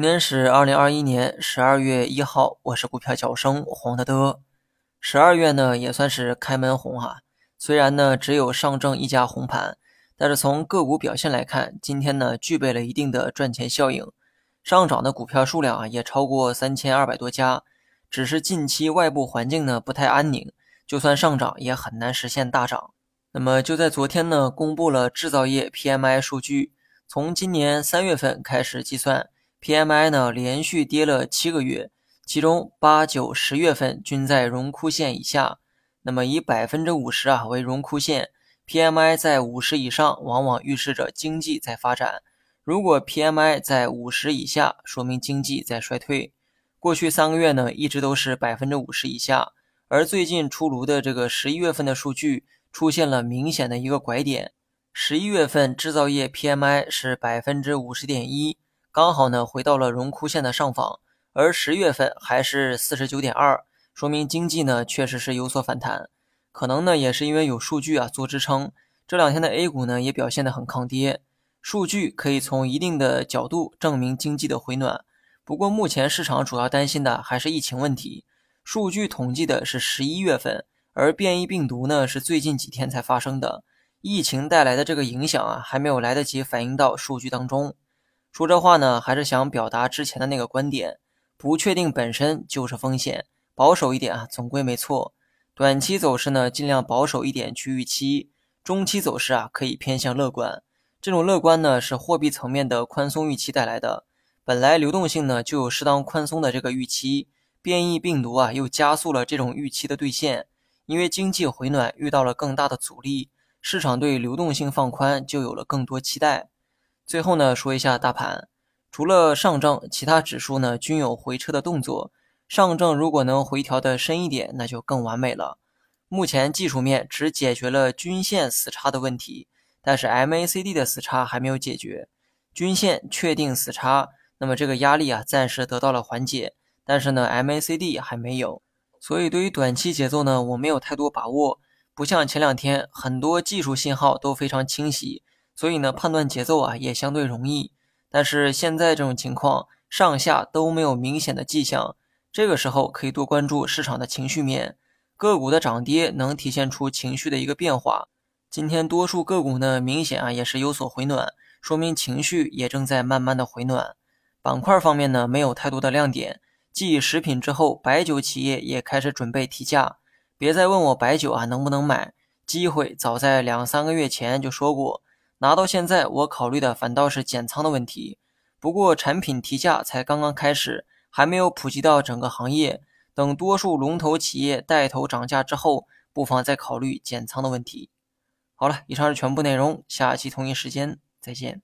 今天是二零二一年十二月一号，我是股票小生黄德德。十二月呢也算是开门红哈，虽然呢只有上证一家红盘，但是从个股表现来看，今天呢具备了一定的赚钱效应，上涨的股票数量啊也超过三千二百多家。只是近期外部环境呢不太安宁，就算上涨也很难实现大涨。那么就在昨天呢，公布了制造业 PMI 数据，从今年三月份开始计算，PMI 呢连续跌了七个月，其中八九十月份均在荣枯线以下。那么以百分之五十啊为荣枯线，PMI 在五十以上，往往预示着经济在发展；如果 PMI 在五十以下，说明经济在衰退。过去三个月呢，一直都是百分之五十以下，而最近出炉的这个十一月份的数据出现了明显的一个拐点。十一月份制造业 PMI 是百分之五十点一，刚好呢回到了荣枯线的上方，而十月份还是四十九点二，说明经济呢确实是有所反弹。可能呢也是因为有数据啊做支撑，这两天的 A 股呢也表现得很抗跌，数据可以从一定的角度证明经济的回暖。不过，目前市场主要担心的还是疫情问题。数据统计的是十一月份，而变异病毒呢是最近几天才发生的。疫情带来的这个影响啊，还没有来得及反映到数据当中。说这话呢，还是想表达之前的那个观点：不确定本身就是风险，保守一点啊，总归没错。短期走势呢，尽量保守一点去预期；中期走势啊，可以偏向乐观。这种乐观呢，是货币层面的宽松预期带来的。本来流动性呢就有适当宽松的这个预期，变异病毒啊又加速了这种预期的兑现。因为经济回暖遇到了更大的阻力，市场对流动性放宽就有了更多期待。最后呢说一下大盘，除了上证，其他指数呢均有回撤的动作。上证如果能回调的深一点，那就更完美了。目前技术面只解决了均线死叉的问题，但是 MACD 的死叉还没有解决，均线确定死叉。那么这个压力啊，暂时得到了缓解，但是呢，MACD 还没有，所以对于短期节奏呢，我没有太多把握。不像前两天很多技术信号都非常清晰，所以呢，判断节奏啊也相对容易。但是现在这种情况，上下都没有明显的迹象，这个时候可以多关注市场的情绪面，个股的涨跌能体现出情绪的一个变化。今天多数个股呢，明显啊也是有所回暖，说明情绪也正在慢慢的回暖。板块方面呢，没有太多的亮点。继食品之后，白酒企业也开始准备提价。别再问我白酒啊能不能买，机会早在两三个月前就说过。拿到现在，我考虑的反倒是减仓的问题。不过产品提价才刚刚开始，还没有普及到整个行业。等多数龙头企业带头涨价之后，不妨再考虑减仓的问题。好了，以上是全部内容，下期同一时间再见。